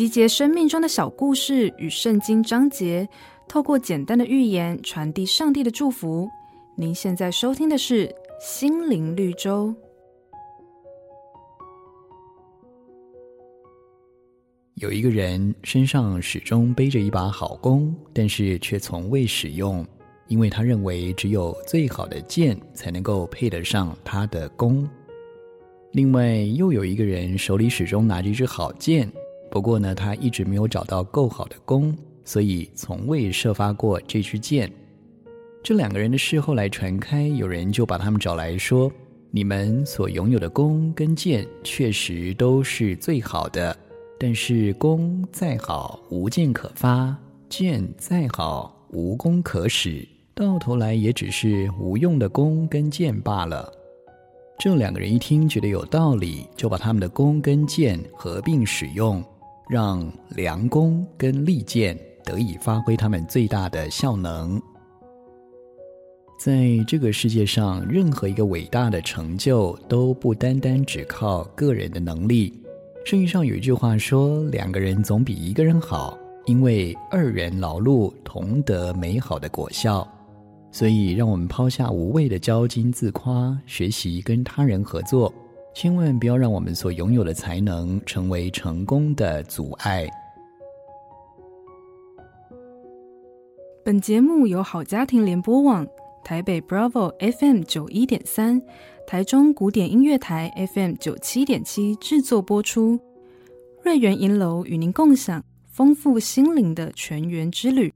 集结生命中的小故事与圣经章节，透过简单的寓言传递上帝的祝福。您现在收听的是《心灵绿洲》。有一个人身上始终背着一把好弓，但是却从未使用，因为他认为只有最好的箭才能够配得上他的弓。另外，又有一个人手里始终拿着一支好箭，不过呢，他一直没有找到够好的弓，所以从未射发过这支箭。这两个人的事后来传开，有人就把他们找来说：“你们所拥有的弓跟箭确实都是最好的。”但是弓再好，无箭可发；箭再好，无弓可使。到头来也只是无用的弓跟箭罢了。这两个人一听觉得有道理，就把他们的弓跟箭合并使用，让良弓跟利箭得以发挥他们最大的效能。在这个世界上，任何一个伟大的成就都不单单只靠个人的能力。圣经上有一句话说：“两个人总比一个人好，因为二人劳碌同得美好的果效。”所以，让我们抛下无谓的骄矜自夸，学习跟他人合作，千万不要让我们所拥有的才能成为成功的阻碍。本节目由好家庭联播网、台北 Bravo FM 九一点三。台中古典音乐台 FM 九七点七制作播出，瑞源银楼与您共享丰富心灵的全员之旅。